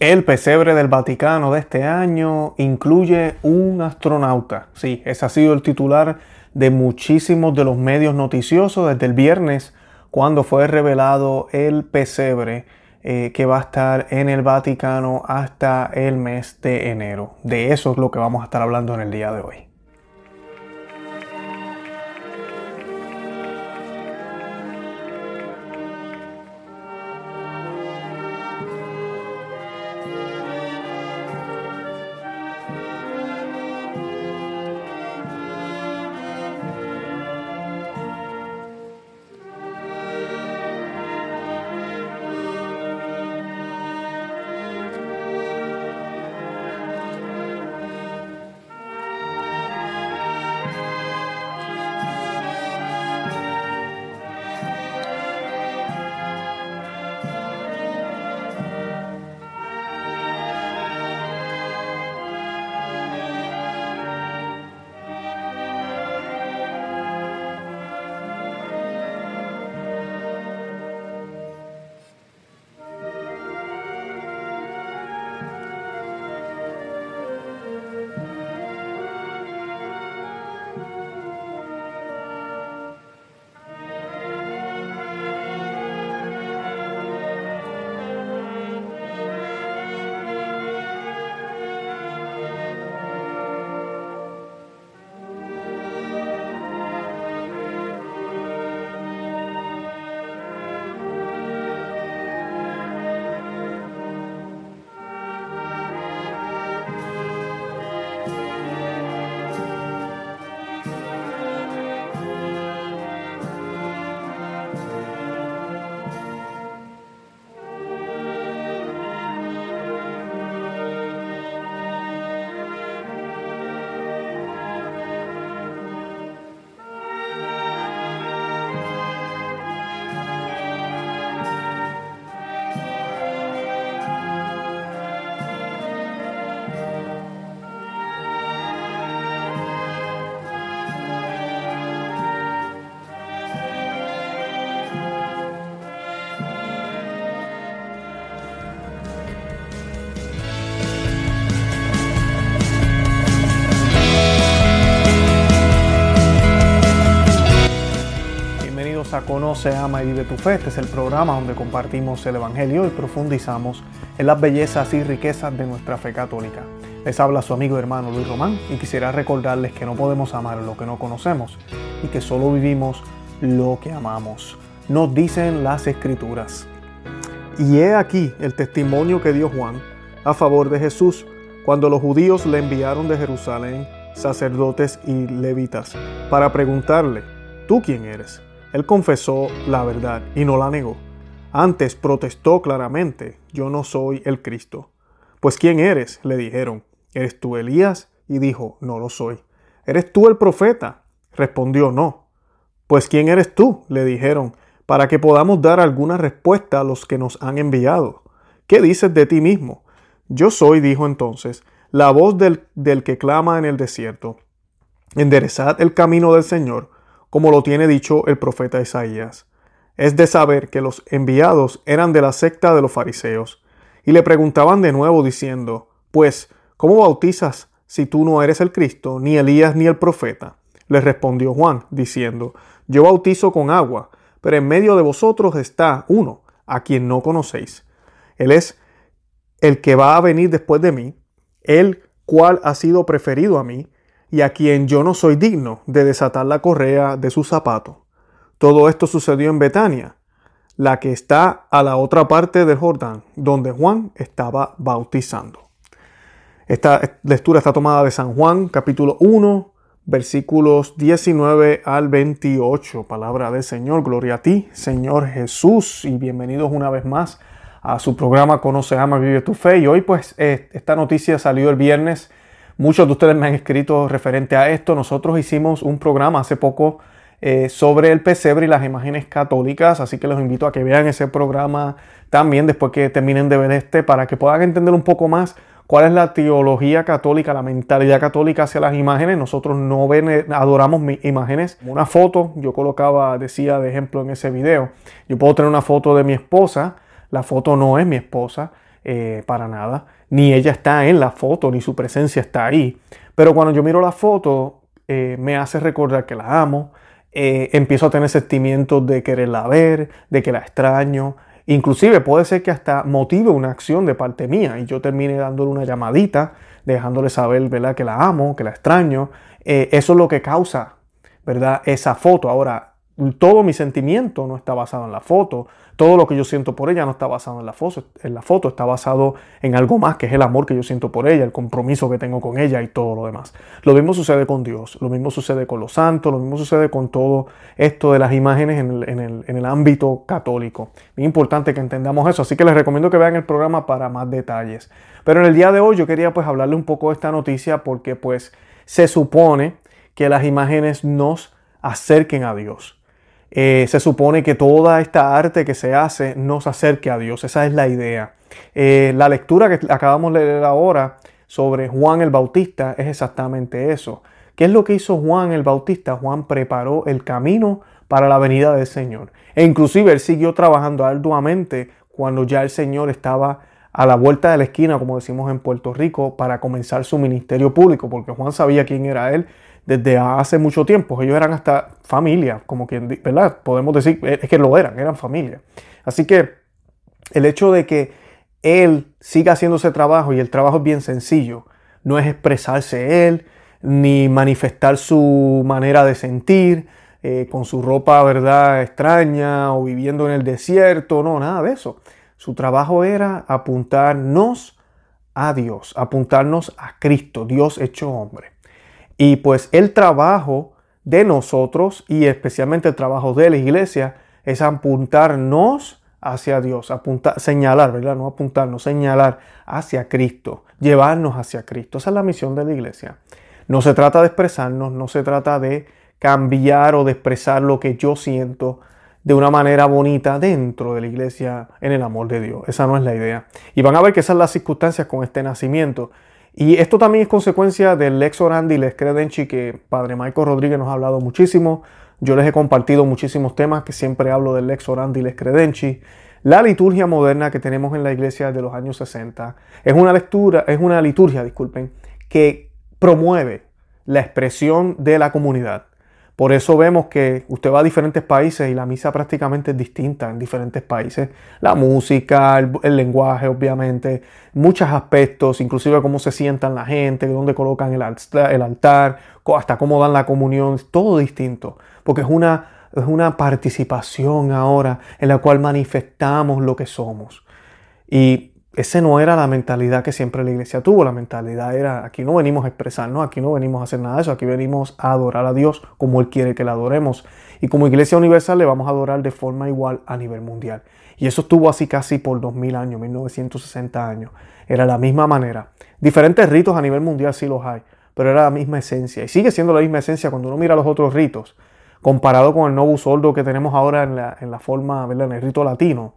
El pesebre del Vaticano de este año incluye un astronauta. Sí, ese ha sido el titular de muchísimos de los medios noticiosos desde el viernes cuando fue revelado el pesebre eh, que va a estar en el Vaticano hasta el mes de enero. De eso es lo que vamos a estar hablando en el día de hoy. Conoce, ama y vive tu fe. Este es el programa donde compartimos el Evangelio y profundizamos en las bellezas y riquezas de nuestra fe católica. Les habla su amigo hermano Luis Román y quisiera recordarles que no podemos amar lo que no conocemos y que solo vivimos lo que amamos. Nos dicen las escrituras. Y he aquí el testimonio que dio Juan a favor de Jesús cuando los judíos le enviaron de Jerusalén sacerdotes y levitas para preguntarle, ¿tú quién eres? Él confesó la verdad y no la negó. Antes protestó claramente, yo no soy el Cristo. Pues ¿quién eres? le dijeron. ¿Eres tú Elías? Y dijo, no lo soy. ¿Eres tú el profeta? Respondió, no. Pues ¿quién eres tú? le dijeron, para que podamos dar alguna respuesta a los que nos han enviado. ¿Qué dices de ti mismo? Yo soy, dijo entonces, la voz del, del que clama en el desierto. Enderezad el camino del Señor como lo tiene dicho el profeta Isaías. Es de saber que los enviados eran de la secta de los fariseos, y le preguntaban de nuevo diciendo, Pues, ¿cómo bautizas si tú no eres el Cristo, ni Elías, ni el profeta? Le respondió Juan, diciendo, Yo bautizo con agua, pero en medio de vosotros está uno, a quien no conocéis. Él es el que va a venir después de mí, el cual ha sido preferido a mí, y a quien yo no soy digno de desatar la correa de su zapato. Todo esto sucedió en Betania, la que está a la otra parte del Jordán, donde Juan estaba bautizando. Esta lectura está tomada de San Juan, capítulo 1, versículos 19 al 28. Palabra del Señor, gloria a ti, Señor Jesús, y bienvenidos una vez más a su programa Conoce, Ama, Vive tu Fe. Y hoy pues eh, esta noticia salió el viernes Muchos de ustedes me han escrito referente a esto. Nosotros hicimos un programa hace poco eh, sobre el pesebre y las imágenes católicas, así que los invito a que vean ese programa también después que terminen de ver este para que puedan entender un poco más cuál es la teología católica, la mentalidad católica hacia las imágenes. Nosotros no adoramos imágenes. Una foto, yo colocaba, decía de ejemplo en ese video, yo puedo tener una foto de mi esposa, la foto no es mi esposa, eh, para nada, ni ella está en la foto, ni su presencia está ahí. Pero cuando yo miro la foto, eh, me hace recordar que la amo, eh, empiezo a tener sentimientos de quererla ver, de que la extraño. Inclusive puede ser que hasta motive una acción de parte mía y yo termine dándole una llamadita, dejándole saber ¿verdad? que la amo, que la extraño. eso es lo que causa ¿verdad? esa foto. Ahora, todo mi sentimiento no está basado en la foto, todo lo que yo siento por ella no está basado en la, foto, en la foto, está basado en algo más, que es el amor que yo siento por ella, el compromiso que tengo con ella y todo lo demás. Lo mismo sucede con Dios, lo mismo sucede con los santos, lo mismo sucede con todo esto de las imágenes en el, ámbito católico. Es importante que entendamos eso, así que les recomiendo que vean el programa para más detalles. Pero en el día de hoy yo quería pues hablarle un poco de esta noticia porque pues se supone que las imágenes nos acerquen a Dios. Eh, se supone que toda esta arte que se hace nos acerque a Dios. Esa es la idea. Eh, la lectura que acabamos de leer ahora sobre Juan el Bautista es exactamente eso. ¿Qué es lo que hizo Juan el Bautista? Juan preparó el camino para la venida del Señor. E inclusive él siguió trabajando arduamente cuando ya el Señor estaba a la vuelta de la esquina, como decimos en Puerto Rico, para comenzar su ministerio público, porque Juan sabía quién era él desde hace mucho tiempo. Ellos eran hasta familia, como quien, ¿verdad? Podemos decir, es que lo eran, eran familia. Así que el hecho de que él siga haciendo ese trabajo y el trabajo es bien sencillo, no es expresarse él, ni manifestar su manera de sentir, eh, con su ropa, ¿verdad?, extraña o viviendo en el desierto, no, nada de eso. Su trabajo era apuntarnos a Dios, apuntarnos a Cristo, Dios hecho hombre. Y pues el trabajo de nosotros y especialmente el trabajo de la iglesia es apuntarnos hacia Dios, apuntar, señalar, ¿verdad? No apuntarnos, señalar hacia Cristo, llevarnos hacia Cristo. Esa es la misión de la iglesia. No se trata de expresarnos, no se trata de cambiar o de expresar lo que yo siento de una manera bonita dentro de la iglesia en el amor de Dios. Esa no es la idea. Y van a ver que esas son las circunstancias con este nacimiento. Y esto también es consecuencia del lex orandi lex credenci que Padre Michael Rodríguez nos ha hablado muchísimo. Yo les he compartido muchísimos temas que siempre hablo del lex orandi lex credenci. La liturgia moderna que tenemos en la iglesia de los años 60 es una lectura, es una liturgia, disculpen, que promueve la expresión de la comunidad. Por eso vemos que usted va a diferentes países y la misa prácticamente es distinta en diferentes países. La música, el, lenguaje, obviamente, muchos aspectos, inclusive cómo se sientan la gente, dónde colocan el, el altar, hasta cómo dan la comunión, todo distinto. Porque es una, es una participación ahora en la cual manifestamos lo que somos. Y esa no era la mentalidad que siempre la iglesia tuvo. La mentalidad era, aquí no venimos a expresarnos, aquí no venimos a hacer nada de eso, aquí venimos a adorar a Dios como Él quiere que le adoremos. Y como iglesia universal le vamos a adorar de forma igual a nivel mundial. Y eso estuvo así casi por 2000 años, 1960 años. Era la misma manera. Diferentes ritos a nivel mundial sí los hay, pero era la misma esencia. Y sigue siendo la misma esencia cuando uno mira los otros ritos, comparado con el Novus Ordo que tenemos ahora en la, en la forma, en el rito latino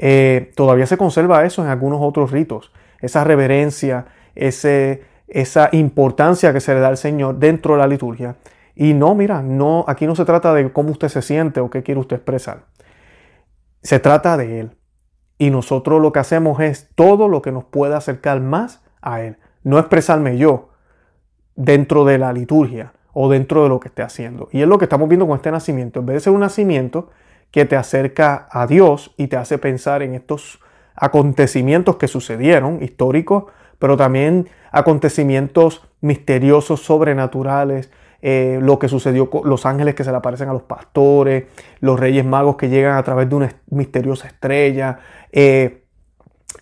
eh, todavía se conserva eso en algunos otros ritos, esa reverencia, ese, esa importancia que se le da al Señor dentro de la liturgia. Y no, mira, no, aquí no se trata de cómo usted se siente o qué quiere usted expresar. Se trata de Él. Y nosotros lo que hacemos es todo lo que nos pueda acercar más a Él. No expresarme yo dentro de la liturgia o dentro de lo que esté haciendo. Y es lo que estamos viendo con este nacimiento. En vez de ser un nacimiento, que te acerca a Dios y te hace pensar en estos acontecimientos que sucedieron, históricos, pero también acontecimientos misteriosos, sobrenaturales, eh, lo que sucedió con los ángeles que se le aparecen a los pastores, los reyes magos que llegan a través de una misteriosa estrella, eh,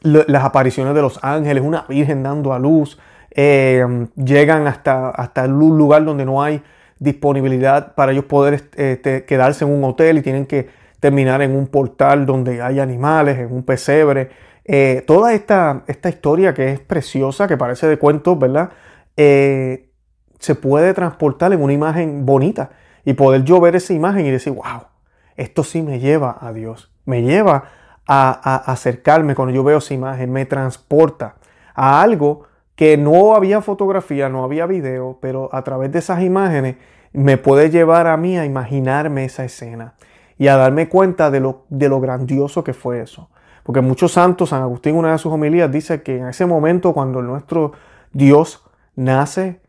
las apariciones de los ángeles, una virgen dando a luz, eh, llegan hasta, hasta un lugar donde no hay disponibilidad para ellos poder este, quedarse en un hotel y tienen que terminar en un portal donde hay animales, en un pesebre. Eh, toda esta, esta, historia que es preciosa, que parece de cuentos, ¿verdad? Eh, se puede transportar en una imagen bonita y poder yo ver esa imagen y decir, wow, esto sí me lleva a Dios, me lleva a acercarme cuando yo veo esa imagen, me transporta a algo que no había fotografía, no había video, pero a través de esas imágenes me puede llevar a mí a imaginarme esa escena y a darme cuenta de lo, de lo grandioso que fue eso. Porque muchos santos, San Agustín una de sus homilías dice que en ese momento cuando nuestro Dios nace,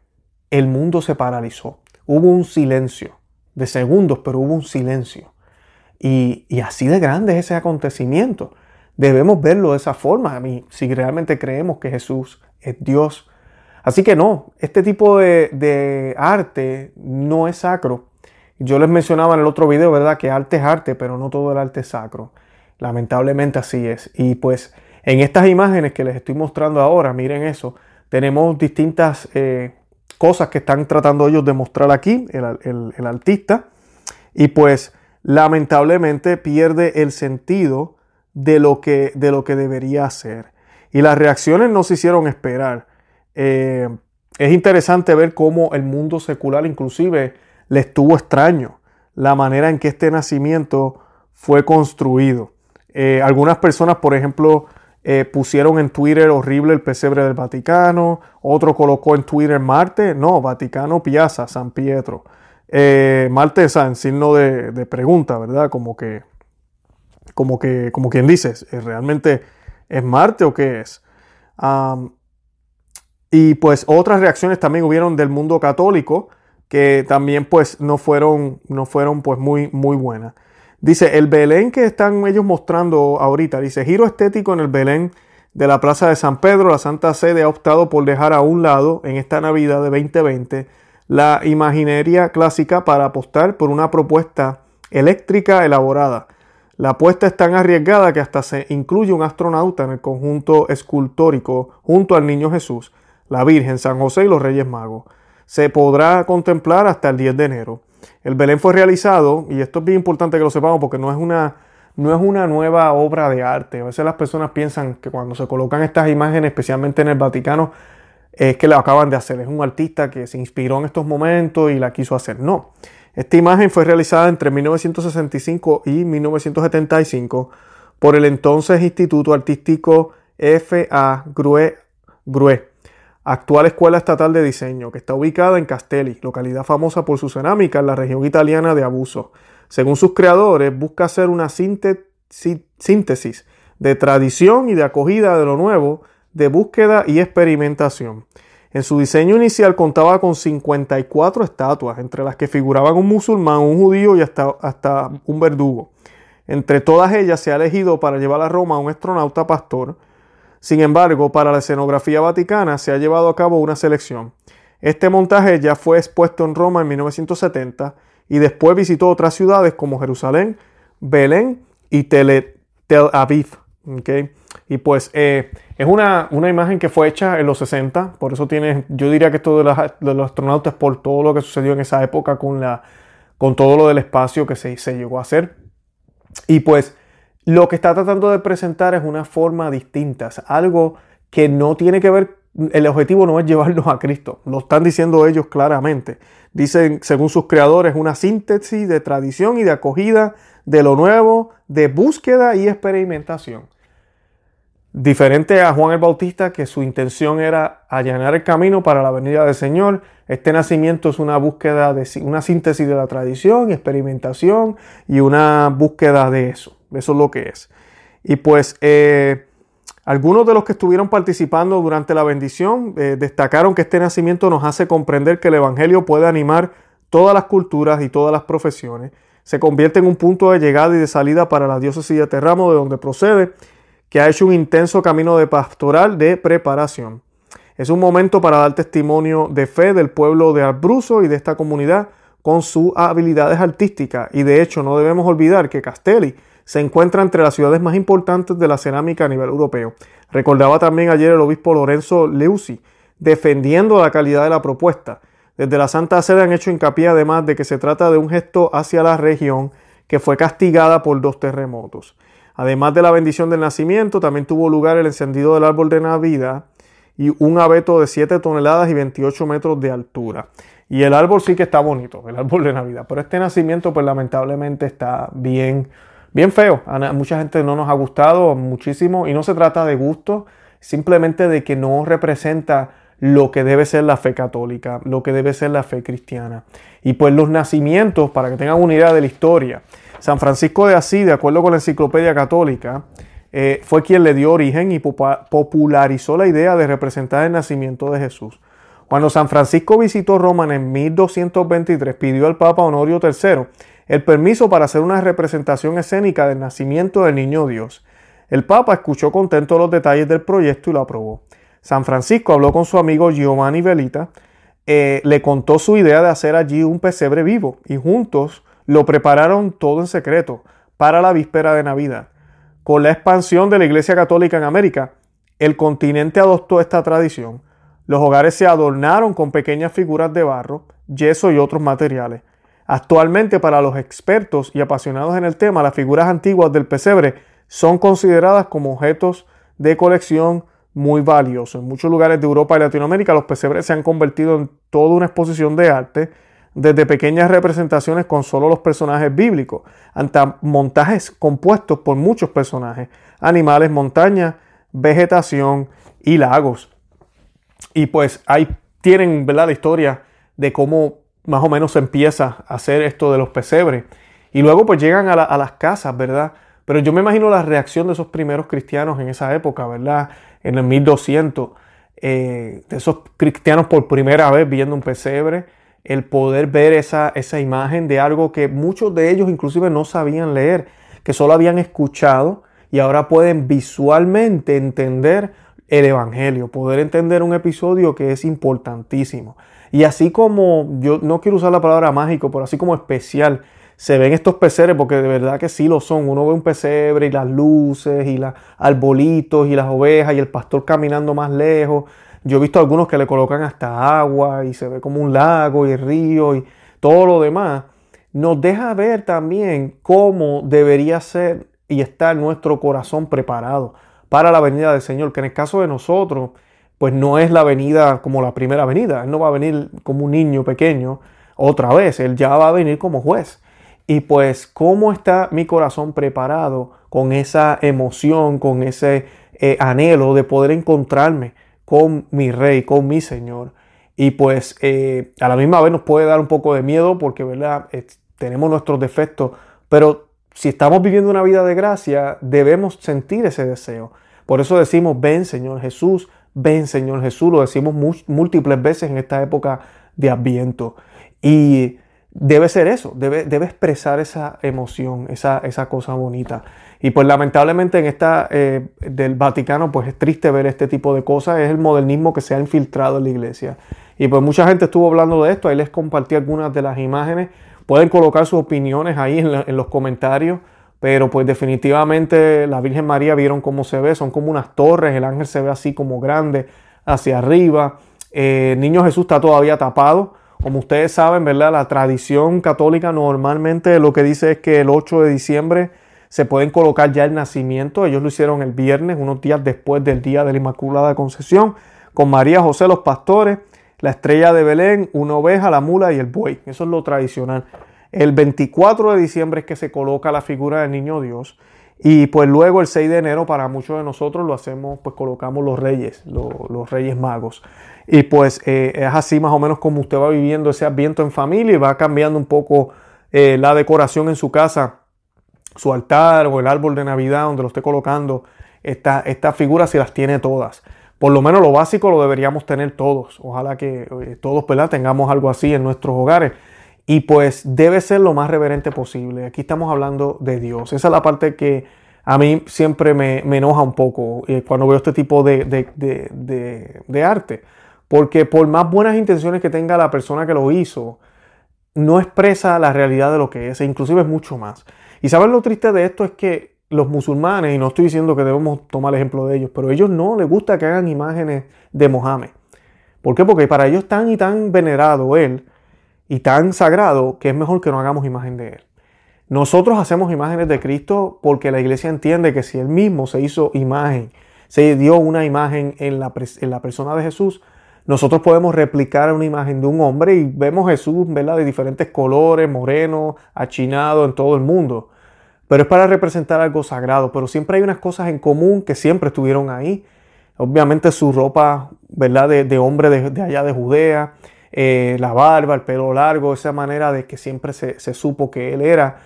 el mundo se paralizó. Hubo un silencio de segundos, pero hubo un silencio. Y, así de grande es ese acontecimiento. Debemos verlo de esa forma, a mí, si realmente creemos que Jesús es Dios. Así que no, este tipo de, arte no es sacro. Yo les mencionaba en el otro video, ¿verdad? Que arte es arte, pero no todo el arte es sacro. Lamentablemente así es. Y pues en estas imágenes que les estoy mostrando ahora, miren eso, tenemos distintas eh, cosas que están tratando ellos de mostrar aquí, el, artista, y pues lamentablemente pierde el sentido de lo que, de lo que debería ser. Y las reacciones no se hicieron esperar. Eh, es interesante ver cómo el mundo secular inclusive le estuvo extraño la manera en que este nacimiento fue construido. Eh, algunas personas, por ejemplo, eh, pusieron en Twitter horrible el pesebre del Vaticano, otro colocó en Twitter Marte, no, Vaticano Piazza, San Pietro. Eh, Marte es en signo de, pregunta, ¿verdad? Como que, como que, como quien dice, ¿realmente es Marte o qué es? y pues otras reacciones también hubieron del mundo católico que también pues no fueron, no fueron pues muy, muy buenas. Dice, el Belén que están ellos mostrando ahorita, dice, giro estético en el Belén de la Plaza de San Pedro, la Santa Sede ha optado por dejar a un lado en esta Navidad de 2020 la imaginería clásica para apostar por una propuesta eléctrica elaborada. La apuesta es tan arriesgada que hasta se incluye un astronauta en el conjunto escultórico junto al Niño Jesús, la Virgen, San José y los Reyes Magos. Se podrá contemplar hasta el 10 de enero. El Belén fue realizado, y esto es bien importante que lo sepamos porque no es una, no es una nueva obra de arte. A veces las personas piensan que cuando se colocan estas imágenes, especialmente en el Vaticano, es que lo acaban de hacer. Es un artista que se inspiró en estos momentos y la quiso hacer. No. Esta imagen fue realizada entre 1965 y 1975 por el entonces Instituto Artístico F.A. Grue, actual Escuela Estatal de Diseño, que está ubicada en Castelli, localidad famosa por su cerámica en la región italiana de Abuso. Según sus creadores, busca hacer una síntesis de tradición y de acogida de lo nuevo, de búsqueda y experimentación. En su diseño inicial contaba con 54 estatuas, entre las que figuraban un musulmán, un judío y hasta, hasta un verdugo. Entre todas ellas se ha elegido para llevar a Roma a un astronauta pastor, sin embargo, para la escenografía vaticana se ha llevado a cabo una selección. Este montaje ya fue expuesto en Roma en 1970 y después visitó otras ciudades como Jerusalén, Belén y Tel, Aviv. Y pues eh, es una, imagen que fue hecha en los 60, por eso tiene, yo diría que esto de, los astronautas por todo lo que sucedió en esa época con, la, con todo lo del espacio que se, se llegó a hacer. Y pues lo que está tratando de presentar es una forma distinta, es algo que no tiene que ver, el objetivo no es llevarnos a Cristo, lo están diciendo ellos claramente. Dicen, según sus creadores, una síntesis de tradición y de acogida de lo nuevo, de búsqueda y experimentación. Diferente a Juan el Bautista, que su intención era allanar el camino para la venida del Señor, este nacimiento es una búsqueda de una síntesis de la tradición, experimentación y una búsqueda de eso. Eso es lo que es. Y pues eh, algunos de los que estuvieron participando durante la bendición eh, destacaron que este nacimiento nos hace comprender que el Evangelio puede animar todas las culturas y todas las profesiones. Se convierte en un punto de llegada y de salida para la diócesis de Terramo, de donde procede, que ha hecho un intenso camino de pastoral de preparación. Es un momento para dar testimonio de fe del pueblo de Albruso y de esta comunidad con sus habilidades artísticas. Y de hecho no debemos olvidar que Castelli se encuentra entre las ciudades más importantes de la cerámica a nivel europeo. Recordaba también ayer el obispo Lorenzo Leusi defendiendo la calidad de la propuesta. Desde la Santa Sede han hecho hincapié además de que se trata de un gesto hacia la región que fue castigada por dos terremotos. Además de la bendición del nacimiento, también tuvo lugar el encendido del árbol de Navidad y un abeto de 7 toneladas y 28 metros de altura. Y el árbol sí que está bonito, el árbol de Navidad, pero este nacimiento pues lamentablemente está bien bien feo. A mucha gente no nos ha gustado muchísimo y no se trata de gusto, simplemente de que no representa lo que debe ser la fe católica, lo que debe ser la fe cristiana. Y pues los nacimientos, para que tengan una idea de la historia, San Francisco de Asís, de acuerdo con la Enciclopedia Católica, eh, fue quien le dio origen y popularizó la idea de representar el nacimiento de Jesús. Cuando San Francisco visitó Roma en 1223, pidió al Papa Honorio III el permiso para hacer una representación escénica del nacimiento del niño Dios. El Papa escuchó contento los detalles del proyecto y lo aprobó. San Francisco habló con su amigo Giovanni Velita, eh, le contó su idea de hacer allí un pesebre vivo y juntos lo prepararon todo en secreto para la víspera de Navidad. Con la expansión de la Iglesia Católica en América, el continente adoptó esta tradición. Los hogares se adornaron con pequeñas figuras de barro, yeso y otros materiales. Actualmente para los expertos y apasionados en el tema, las figuras antiguas del pesebre son consideradas como objetos de colección muy valiosos. En muchos lugares de Europa y Latinoamérica los pesebres se han convertido en toda una exposición de arte, desde pequeñas representaciones con solo los personajes bíblicos, hasta montajes compuestos por muchos personajes, animales, montañas, vegetación y lagos. Y pues ahí tienen la historia de cómo más o menos se empieza a hacer esto de los pesebres. Y luego pues llegan a, las casas, ¿verdad? Pero yo me imagino la reacción de esos primeros cristianos en esa época, ¿verdad? En el 1200, eh, de esos cristianos por primera vez viendo un pesebre, el poder ver esa, esa imagen de algo que muchos de ellos inclusive no sabían leer, que solo habían escuchado y ahora pueden visualmente entender el Evangelio, poder entender un episodio que es importantísimo. Y así como, yo no quiero usar la palabra mágico, pero así como especial, se ven estos pesebres, porque de verdad que sí lo son. Uno ve un pesebre y las luces y los arbolitos y las ovejas y el pastor caminando más lejos. Yo he visto algunos que le colocan hasta agua y se ve como un lago y río y todo lo demás. Nos deja ver también cómo debería ser y estar nuestro corazón preparado para la venida del Señor, que en el caso de nosotros, pues no es la venida como la primera venida. Él no va a venir como un niño pequeño otra vez, Él ya va a venir como juez. Y pues, ¿cómo está mi corazón preparado con esa emoción, con ese eh, anhelo de poder encontrarme con mi rey, con mi Señor? Y pues eh, a la misma vez nos puede dar un poco de miedo porque, ¿verdad? tenemos nuestros defectos, pero si estamos viviendo una vida de gracia, debemos sentir ese deseo. Por eso decimos, ven Señor Jesús, ven Señor Jesús, lo decimos múltiples veces en esta época de Adviento. Y debe ser eso, debe, debe expresar esa emoción, esa, esa, cosa bonita. Y pues lamentablemente en esta eh, del Vaticano, pues es triste ver este tipo de cosas, es el modernismo que se ha infiltrado en la iglesia. Y pues mucha gente estuvo hablando de esto, ahí les compartí algunas de las imágenes, pueden colocar sus opiniones ahí en, los comentarios. Pero pues definitivamente la Virgen María vieron cómo se ve, son como unas torres, el ángel se ve así como grande hacia arriba. Eh, niño Jesús está todavía tapado. Como ustedes saben, ¿verdad? La tradición católica normalmente lo que dice es que el 8 de diciembre se pueden colocar ya el nacimiento. Ellos lo hicieron el viernes, unos días después del día de la Inmaculada Concepción, con María José los pastores, la estrella de Belén, una oveja, la mula y el buey. Eso es lo tradicional. El 24 de diciembre es que se coloca la figura del niño Dios. Y pues luego el 6 de enero para muchos de nosotros lo hacemos, pues colocamos los reyes, los, reyes magos. Y pues eh, es así más o menos como usted va viviendo ese ambiente en familia y va cambiando un poco eh, la decoración en su casa, su altar o el árbol de Navidad donde lo esté colocando. Estas figuras si las tiene todas. Por lo menos lo básico lo deberíamos tener todos. Ojalá que eh, todos tengamos algo así en nuestros hogares. Y pues debe ser lo más reverente posible. Aquí estamos hablando de Dios. Esa es la parte que a mí siempre me, enoja un poco eh, cuando veo este tipo de, de, arte. Porque por más buenas intenciones que tenga la persona que lo hizo, no expresa la realidad de lo que es, e inclusive es mucho más. Y saben lo triste de esto es que los musulmanes, y no estoy diciendo que debemos tomar el ejemplo de ellos, pero a ellos no les gusta que hagan imágenes de Mohammed. ¿Por qué? Porque para ellos tan y tan venerado él, y tan sagrado que es mejor que no hagamos imagen de Él. Nosotros hacemos imágenes de Cristo porque la iglesia entiende que si Él mismo se hizo imagen, se dio una imagen en la persona de Jesús, nosotros podemos replicar una imagen de un hombre y vemos Jesús ¿verdad? de diferentes colores, moreno, achinado en todo el mundo. Pero es para representar algo sagrado, pero siempre hay unas cosas en común que siempre estuvieron ahí. Obviamente su ropa ¿verdad? De, hombre de allá de Judea, eh, la barba, el pelo largo, esa manera de que siempre se, supo que él era.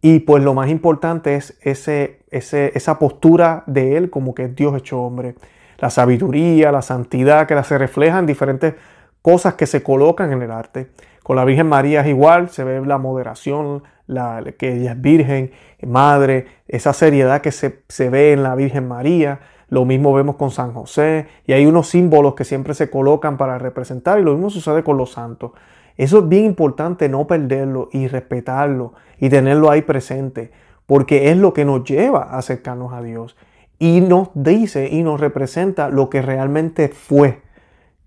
Y pues lo más importante es ese, esa postura de Él como que Dios hecho hombre. La sabiduría, la santidad que se refleja en diferentes cosas que se colocan en el arte. Con la Virgen María es igual, se ve la moderación, la, que ella es virgen, madre, esa seriedad que se, se ve en la Virgen María. Lo mismo vemos con San José y hay unos símbolos que siempre se colocan para representar y lo mismo sucede con los santos. Eso es bien importante no perderlo y respetarlo y tenerlo ahí presente, porque es lo que nos lleva a acercarnos a Dios y nos dice y nos representa lo que realmente fue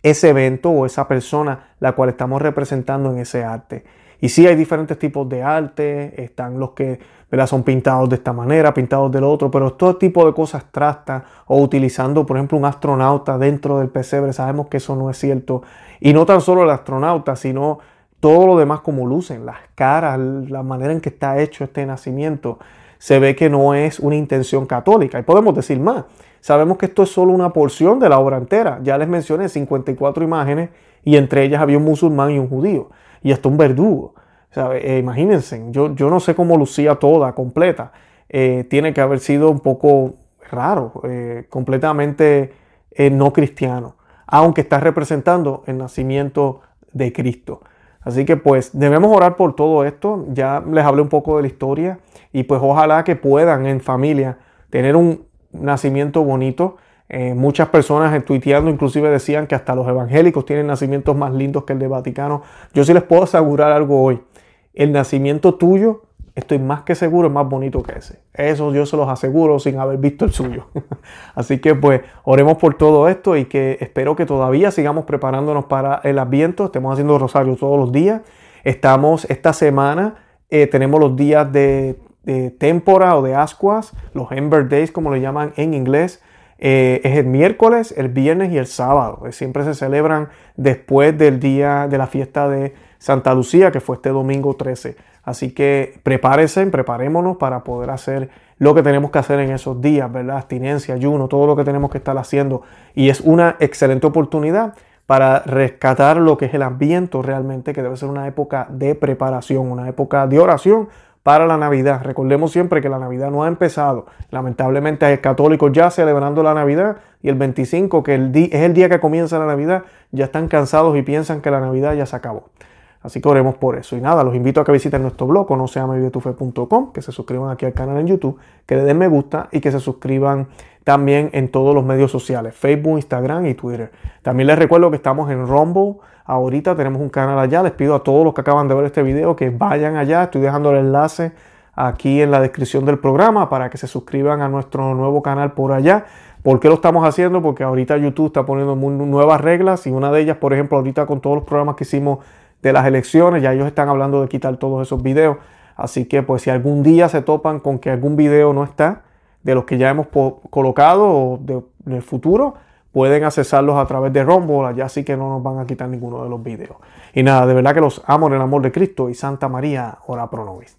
ese evento o esa persona la cual estamos representando en ese arte. Y sí hay diferentes tipos de arte, están los que son pintados de esta manera, pintados del otro, pero todo tipo de cosas abstractas o utilizando, por ejemplo, un astronauta dentro del pesebre, sabemos que eso no es cierto. Y no tan solo el astronauta, sino todo lo demás como lucen, las caras, la manera en que está hecho este nacimiento, se ve que no es una intención católica. Y podemos decir más, Sabemos que esto es solo una porción de la obra entera. Ya les mencioné 54 imágenes y entre ellas había un musulmán y un judío. Y hasta un verdugo. Eh, imagínense, yo, yo no sé cómo lucía toda, completa. Eh, tiene que haber sido un poco raro, eh, completamente no cristiano, aunque está representando el nacimiento de Cristo. Así que pues debemos orar por todo esto. Ya les hablé un poco de la historia y pues ojalá que puedan en familia tener un, nacimiento bonito. Eh, muchas personas tuiteando inclusive decían que hasta los evangélicos tienen nacimientos más lindos que el de Vaticano. Yo sí les puedo asegurar algo hoy. El nacimiento tuyo, estoy más que seguro, es más bonito que ese. Eso yo se los aseguro sin haber visto el suyo. Así que pues oremos por todo esto y que espero que todavía sigamos preparándonos para el Adviento. Estemos haciendo rosario todos los días. Estamos esta semana, eh, tenemos los días de de témpora o de ascuas, los Ember Days como le llaman en inglés, eh, es el miércoles, el viernes y el sábado. Eh, siempre se celebran después del día de la fiesta de Santa Lucía, que fue este domingo 13. Así que prepárense, preparémonos para poder hacer lo que tenemos que hacer en esos días, ¿verdad? Abstinencia, ayuno, todo lo que tenemos que estar haciendo. Y es una excelente oportunidad para rescatar lo que es el ambiente realmente, que debe ser una época de preparación, una época de oración, para la Navidad. Recordemos siempre que la Navidad no ha empezado. Lamentablemente hay católicos ya celebrando la Navidad y el 25, que es el día que comienza la Navidad, ya están cansados y piensan que la Navidad ya se acabó. Así que oremos por eso. Y nada, los invito a que visiten nuestro blog, no se que se suscriban aquí al canal en YouTube, que le den me gusta y que se suscriban también en todos los medios sociales, Facebook, Instagram y Twitter. También les recuerdo que estamos en Rumble, Ahorita tenemos un canal allá. Les pido a todos los que acaban de ver este video que vayan allá. Estoy dejando el enlace aquí en la descripción del programa para que se suscriban a nuestro nuevo canal por allá. ¿Por qué lo estamos haciendo? Porque ahorita YouTube está poniendo nuevas reglas y una de ellas, por ejemplo, ahorita con todos los programas que hicimos de las elecciones, ya ellos están hablando de quitar todos esos videos. Así que pues si algún día se topan con que algún video no está de los que ya hemos colocado o de, futuro, pueden accesarlos a través de Rumble, allá sí que no nos van a quitar ninguno de los videos. Y nada, de verdad que los amo en el amor de Cristo y Santa María, ora pro nobis.